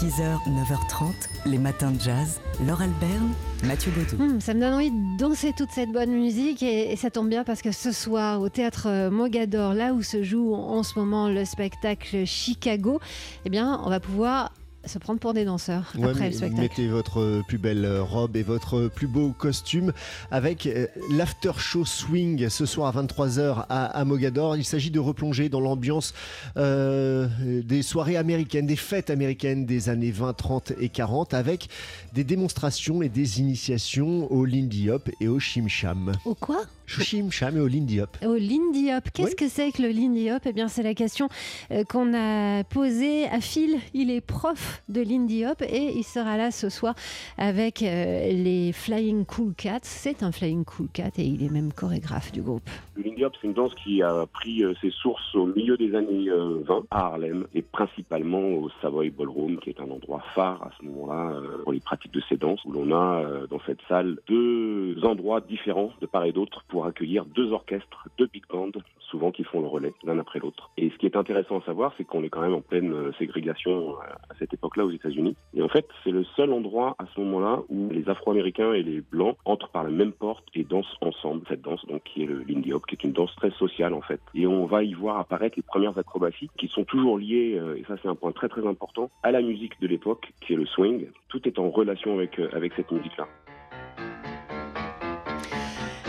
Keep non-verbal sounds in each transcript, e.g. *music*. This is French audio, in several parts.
6h, 9h30, les matins de jazz. Laure Alberne, Mathieu Baudou. Hum, ça me donne envie de danser toute cette bonne musique et, et ça tombe bien parce que ce soir au théâtre euh, Mogador, là où se joue en ce moment le spectacle Chicago, eh bien on va pouvoir se prendre pour des danseurs Ouais, après le spectacle. mettez votre plus belle robe et votre plus beau costume avec euh, l'after show swing ce soir à 23h à, à Mogador. Il s'agit de replonger dans l'ambiance euh, des soirées américaines, des fêtes américaines des années 20, 30 et 40 avec des démonstrations et des initiations au Lindy Hop et au Shim Sham. Au quoi? Shim Sham et au Lindy Hop. Au Lindy Hop. Qu'est-ce Oui. que c'est que le Lindy Hop Eh bien, c'est la question euh, qu'on a posée à Phil. Il est prof de Lindy Hop et il sera là ce soir avec euh, les Flying Cool Cats. C'est un Flying Cool Cat et il est même chorégraphe du groupe. Le Lindy Hop, c'est une danse qui a pris euh, ses sources au milieu des années euh, 20 à Harlem et principalement au Savoy Ballroom, qui est un endroit phare à ce moment-là pour les pratiques de ces danses, où l'on a dans cette salle deux endroits différents de part et d'autre pour accueillir deux orchestres, deux big bands, souvent qui font le relais l'un après l'autre. Et ce qui est intéressant à savoir, c'est qu'on est quand même en pleine euh, ségrégation euh, à cette époque-là aux États-Unis. Et en fait, c'est le seul endroit à ce moment-là où les Afro-Américains et les Blancs entrent par la même porte et dansent ensemble cette danse, donc qui est le Lindy Hop, qui est une danse très sociale en fait. Et on va y voir apparaître les premières acrobaties qui sont toujours liées, euh, et ça c'est un point très très important, à la musique de l'époque, qui est le swing. Tout est en relation avec avec cette musique-là.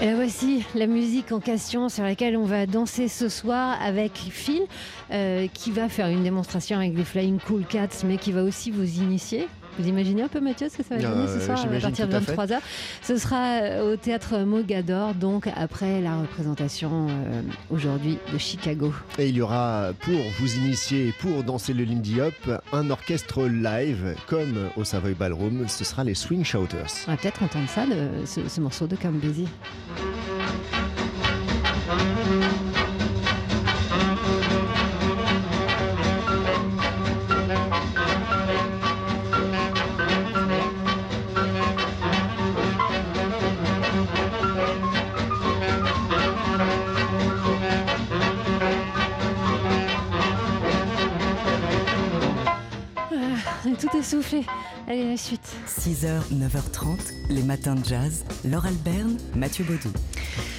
Voici la musique en question sur laquelle on va danser ce soir avec Phil, euh, qui va faire une démonstration avec les Flying Cool Cats, mais qui va aussi vous initier. Vous imaginez un peu Mathieu ce que ça va donner ce Euh, soir à partir de tout à fait. 23h Ce sera euh, au théâtre Mogador, donc après la représentation euh, aujourd'hui de Chicago. Et il y aura, pour vous initier et pour danser le Lindy Hop, un orchestre live comme au Savoy Ballroom. Ce sera les Swing Shouters. On va peut-être entendre ça, ce, ce morceau de Come tout essoufflé. Allez, la suite. 6h, 9h30, les matins de jazz. Laure Alberne, Mathieu Baudou.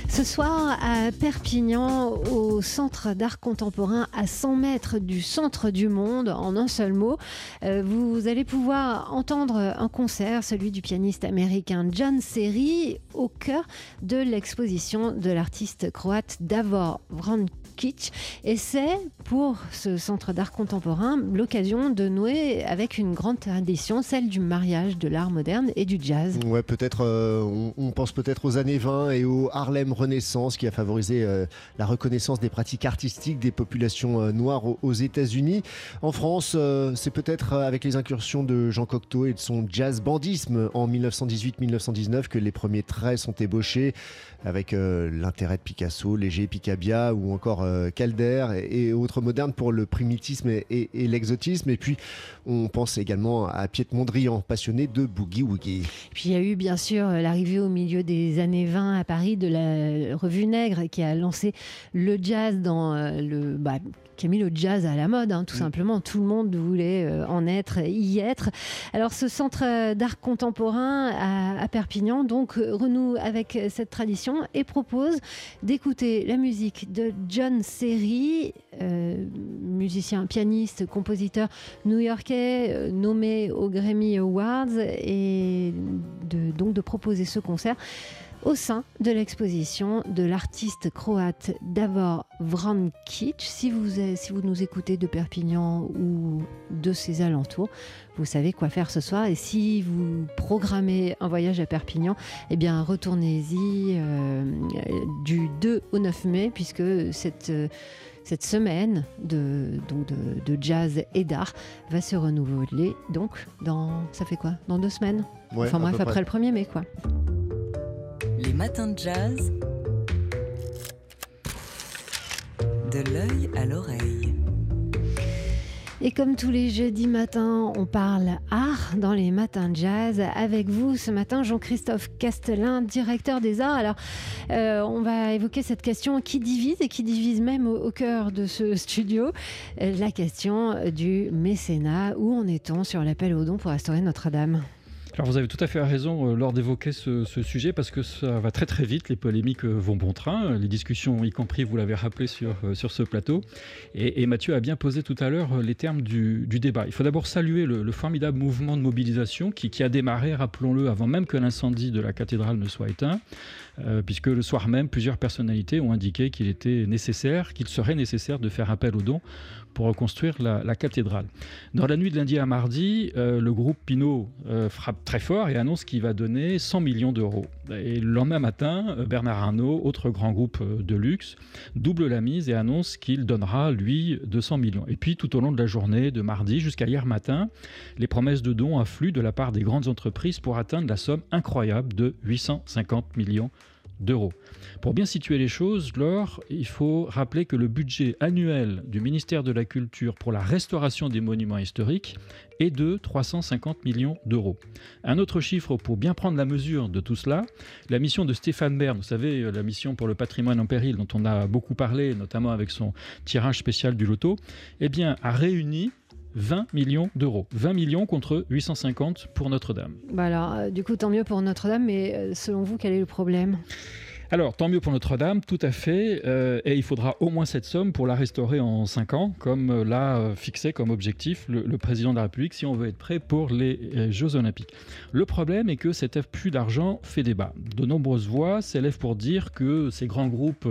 Ce soir à Perpignan, au Centre d'art contemporain, à 100 mètres du centre du monde, en un seul mot, euh, vous allez pouvoir entendre un concert, celui du pianiste américain John Serry, au cœur de l'exposition de l'artiste croate Davor Et c'est pour ce Centre d'art contemporain l'occasion de nouer avec une grande tradition, celle du mariage de l'art moderne et du jazz. Ouais, peut-être, euh, on, pense peut-être aux années 20 et au Harlem Renaissance qui a favorisé euh, la reconnaissance des pratiques artistiques des populations euh, noires aux, aux États-Unis. En France, c'est peut-être avec les incursions de Jean Cocteau et de son jazz bandisme en 1918-1919 que les premiers traits sont ébauchés avec l'intérêt de Picasso, Léger, Picabia ou encore Calder et, autres modernes pour le primitisme et, l'exotisme. Et puis, on pense également à Piet Mondrian, passionné de boogie-woogie. Puis il y a eu bien sûr euh, l'arrivée au milieu des années 20 à Paris de la revue Nègre qui a lancé le jazz dans euh, le. bah, qui a mis le jazz à la mode, hein, tout simplement. Tout le monde voulait euh, en être, y être. Alors, ce centre euh, d'art contemporain à, à Perpignan, donc, euh, renoue avec cette tradition et propose d'écouter la musique de John Serry, euh, musicien, pianiste, compositeur new-yorkais, euh, nommé aux Grammy Awards, et de, donc de proposer ce concert au sein de l'exposition de l'artiste croate Davor Vrankic. Si vous, êtes- si vous nous écoutez de Perpignan ou de ses alentours, vous savez quoi faire ce soir. Et si vous programmez un voyage à Perpignan, eh bien retournez-y euh, du 2 au 9 mai, puisque cette... euh, cette semaine de, donc de, de jazz et d'art va se renouveler donc dans ça fait quoi? Dans deux semaines? Ouais, enfin bref après près. le 1er mai quoi Les matins de jazz. De l'œil à l'oreille. Et comme tous les jeudis matins, on parle art dans les matins de jazz. Avec vous ce matin, Jean-Christophe Castelin, directeur des arts. Alors, euh, on va évoquer cette question qui divise et qui divise même au, au cœur de ce *laughs* studio. Euh, la question du mécénat. Où en est-on sur l'appel aux dons pour restaurer Notre-Dame? Alors vous avez tout à fait raison euh, lors d'évoquer ce, sujet parce que ça va très très vite, les polémiques euh, vont bon train, les discussions y compris, vous l'avez rappelé sur, euh, sur ce plateau. Et, Mathieu a bien posé tout à l'heure les termes du, du, débat. Il faut d'abord saluer le, le, formidable mouvement de mobilisation qui, a démarré, rappelons-le, avant même que l'incendie de la cathédrale ne soit éteint, puisque le soir même, plusieurs personnalités ont indiqué qu'il était nécessaire, qu'il serait nécessaire de faire appel aux dons pour reconstruire la, la, cathédrale. Dans la nuit de lundi à mardi, le groupe Pinot frappe très fort et annonce qu'il va donner 100 millions d'euros. Et le lendemain matin, Bernard Arnault, autre grand groupe de luxe, double la mise et annonce qu'il donnera, lui, 200 millions. Et puis, tout au long de la journée, de mardi jusqu'à hier matin, les promesses de dons affluent de la part des grandes entreprises pour atteindre la somme incroyable de 850 millions d'euros. Pour bien situer les choses, il faut rappeler que le budget annuel du ministère de la Culture pour la restauration des monuments historiques est de 350 millions d'euros. Un autre chiffre pour bien prendre la mesure de tout cela, la mission de Stéphane Bern, vous savez, la mission pour le patrimoine en péril dont on a beaucoup parlé, notamment avec son tirage spécial du loto, eh bien, a réuni 20 millions d'euros. 20 millions contre 850 pour Notre-Dame. Bah alors, euh, du coup, tant mieux pour Notre-Dame, mais euh, selon vous, quel est le problème? Alors, tant mieux pour Notre-Dame, tout à fait. Euh, et il faudra au moins cette somme pour la restaurer en 5 ans, comme l'a fixé comme objectif le, président de la République, si on veut être prêt pour les euh, Jeux Olympiques. Le problème est que cet plus d'argent fait débat. De nombreuses voix s'élèvent pour dire que ces grands groupes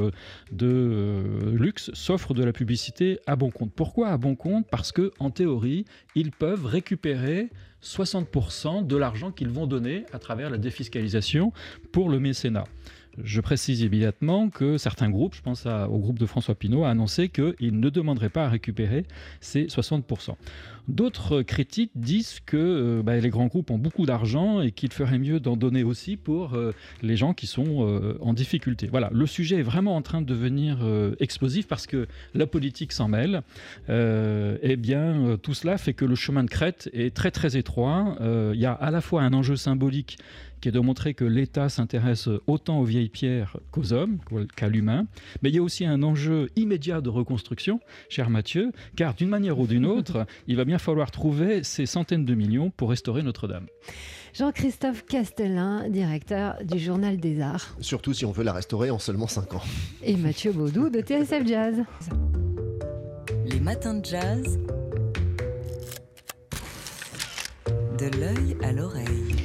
de euh, luxe s'offrent de la publicité à bon compte. Pourquoi à bon compte? Parce que, en théorie, ils peuvent récupérer 60% de l'argent qu'ils vont donner à travers la défiscalisation pour le mécénat. Je précise immédiatement que certains groupes, je pense au groupe de François Pinault, a annoncé qu'ils ne demanderaient pas à récupérer ces 60%. D'autres critiques disent que euh, bah, les grands groupes ont beaucoup d'argent et qu'il ferait mieux d'en donner aussi pour euh, les gens qui sont euh, en difficulté. Voilà, le sujet est vraiment en train de devenir explosif parce que la politique s'en mêle. eh bien, tout cela fait que le chemin de crête est très très étroit. Il y a à la fois un enjeu symbolique qui est de montrer que l'État s'intéresse autant aux vieilles pierres qu'aux hommes, qu'à l'humain. Mais il y a aussi un enjeu immédiat de reconstruction, cher Mathieu, car d'une manière ou d'une autre, *laughs* il va bien falloir trouver ces centaines de millions pour restaurer Notre-Dame. Jean-Christophe Castelin, directeur du Journal des Arts. Surtout si on veut la restaurer en seulement 5 ans. Et Mathieu Baudou de TSF Jazz. Les matins de jazz. De l'œil à l'oreille.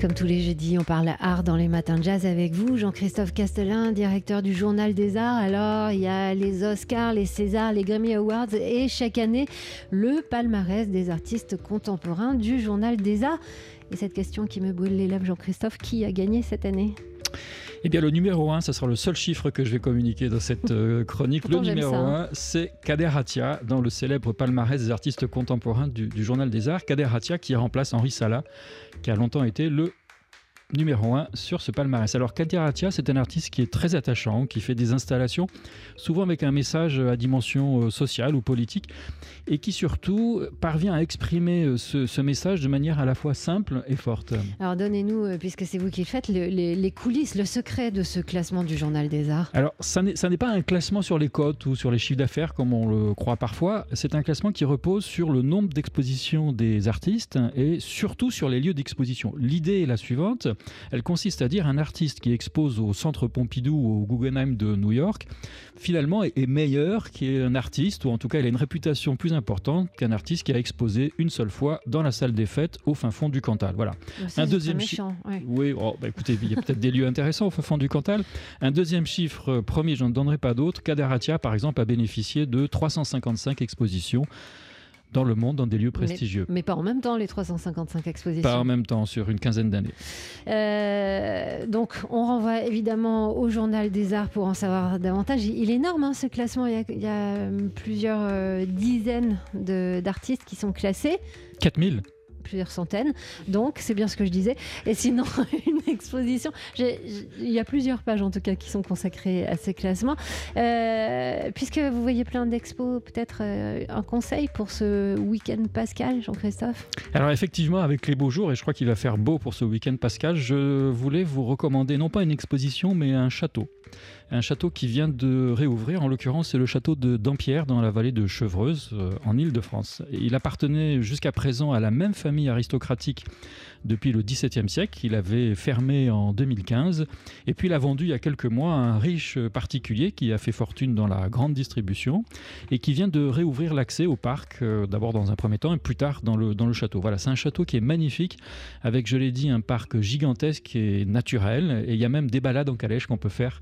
Comme tous les jeudis, on parle art dans les matins de jazz avec vous, Jean-Christophe Castelin, directeur du Journal des Arts. Alors, il y a les Oscars, les Césars, les Grammy Awards et chaque année, le palmarès des artistes contemporains du Journal des Arts. Et cette question qui me brûle les lèvres, Jean-Christophe, qui a gagné cette année? Eh bien, le numéro 1, ce sera le seul chiffre que je vais communiquer dans cette euh, *laughs* chronique. le numéro 1, c'est Kader Hatia dans le célèbre palmarès des artistes contemporains du, du Journal des Arts. Kader Hatia qui remplace Henri Sala, qui a longtemps été le numéro 1 sur ce palmarès. Alors Kader Hatia, c'est un artiste qui est très attachant, qui fait des installations, souvent avec un message à dimension euh, sociale ou politique, et qui surtout parvient à exprimer euh, ce, ce message de manière à la fois simple et forte. Alors donnez-nous, euh, puisque c'est vous qui le faites, le, les, les, coulisses, le secret de ce classement du Journal des Arts. Alors ça n'est pas un classement sur les cotes ou sur les chiffres d'affaires comme on le croit parfois, c'est un classement qui repose sur le nombre d'expositions des artistes et surtout sur les lieux d'exposition. L'idée est la suivante, elle consiste à dire un artiste qui expose au Centre Pompidou ou au Guggenheim de New York, finalement est meilleur qu'un artiste, ou en tout cas il a une réputation plus importante qu'un artiste qui a exposé une seule fois dans la salle des fêtes au fin fond du Cantal. Voilà. un deuxième chiffre. Ouais. Oui, oh, bah écoutez, il y a peut-être des lieux intéressants au fin fond du Cantal. Un deuxième chiffre, euh, promis, je ne donnerai pas d'autres. Kadaratia, par exemple, a bénéficié de 355 expositions dans le monde, dans des lieux prestigieux. Mais, mais, pas en même temps, les 355 expositions. Pas en même temps, sur une quinzaine d'années. Euh, donc, on renvoie évidemment au Journal des Arts pour en savoir davantage. Il est énorme, hein, ce classement. Il y a, il y a plusieurs euh, dizaines d'artistes qui sont classés. 4000 plusieurs centaines. Donc, c'est bien ce que je disais. Et sinon, *laughs* une exposition. Il y a plusieurs pages en tout cas qui sont consacrées à ces classements. Euh, puisque vous voyez plein d'expos, peut-être euh, un conseil pour ce week-end Pascal, Jean-Christophe? Alors effectivement, avec les beaux jours, et je crois qu'il va faire beau pour ce week-end Pascal, je voulais vous recommander non pas une exposition, mais un château un château qui vient de réouvrir. En l'occurrence, c'est le château de Dampierre dans la vallée de Chevreuse, euh, en Île-de-France. Il appartenait jusqu'à présent à la même famille aristocratique depuis le XVIIe siècle. Il avait fermé en 2015 et puis il a vendu il y a quelques mois à un riche particulier qui a fait fortune dans la grande distribution et qui vient de réouvrir l'accès au parc, euh, d'abord dans un premier temps et plus tard dans le, dans le château. Voilà, c'est un château qui est magnifique avec, je l'ai dit, un parc gigantesque et naturel et il y a même des balades en calèche qu'on peut faire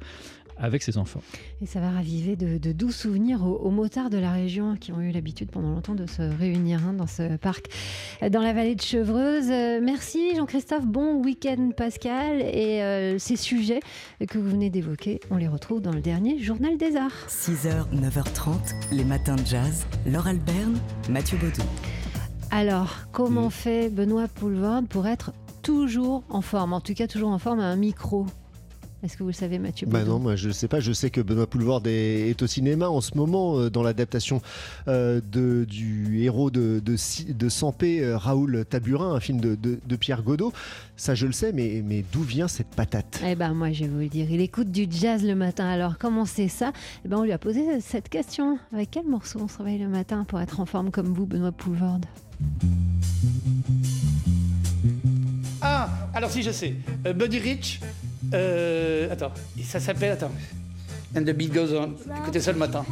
avec ses enfants. Et ça va raviver de, doux souvenirs aux, motards de la région qui ont eu l'habitude pendant longtemps de se réunir hein, dans ce parc dans la vallée de Chevreuse. Euh, merci Jean-Christophe, bon week-end Pascal et euh, ces sujets que vous venez d'évoquer, on les retrouve dans le dernier journal des arts. 6h, 9h30, les matins de jazz, Laure Alberne, Mathieu Baudou. Alors, comment fait Benoît Poulvord pour être toujours en forme, en tout cas toujours en forme à un micro est-ce que vous le savez, Mathieu bah Non, moi je ne sais pas. Je sais que Benoît Poulvord est, au cinéma en ce moment euh, dans l'adaptation euh, du héros de, de, de Sampé, euh, Raoul Taburin, un film de, Pierre Godot. Ça, je le sais, mais, mais d'où vient cette patate? Eh ben, moi, je vais vous le dire. Il écoute du jazz le matin. Alors, comment c'est ça? Eh ben, on lui a posé cette question. Avec quel morceau on se réveille le matin pour être en forme comme vous, Benoît Poulvord Ah, alors si je sais. Buddy Rich, euh, attends, ça s'appelle, attends. And the beat goes on. Écoutez ça le matin.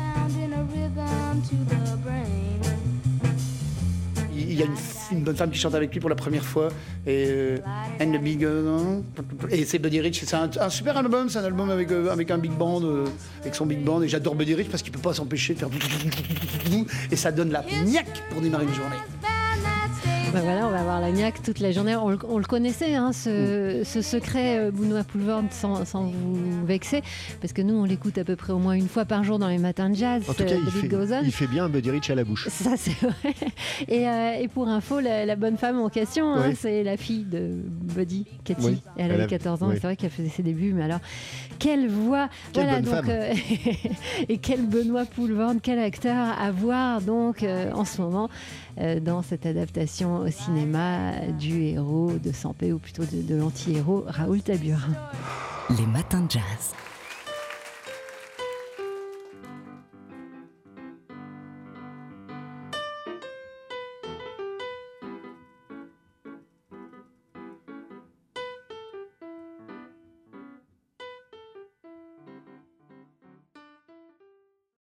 Il y a une, bonne femme qui chante avec lui pour la première fois. Et euh, And the beat goes on. Et c'est Buddy Rich. C'est un, super album. C'est un album avec, euh, un big band, euh, avec son big band. Et j'adore Buddy Rich parce qu'il peut pas s'empêcher de faire. Et ça donne la niaque pour démarrer une journée. Bah voilà, on va avoir la niaque toute la journée. On, le connaissait, hein, ce, secret euh, Bounois Poulvord, sans, vous vexer, parce que nous, on l'écoute à peu près au moins une fois par jour dans les matins de jazz. En tout cas, il fait, il fait, bien Buddy Rich à la bouche. Ça, c'est vrai. Et, euh, pour info, la, bonne femme en question, hein, c'est la fille de Buddy, Cathy. Elle, avait 14 ans, c'est vrai qu'elle faisait ses débuts, mais alors, quelle voix Quelle bonne donc, euh, *laughs* Et quel Benoît Poulvord, quel acteur à voir donc en ce moment dans cette adaptation au cinéma du héros de Sampé, ou plutôt de, l'anti-héros Raoul Taburin. Les matins de jazz.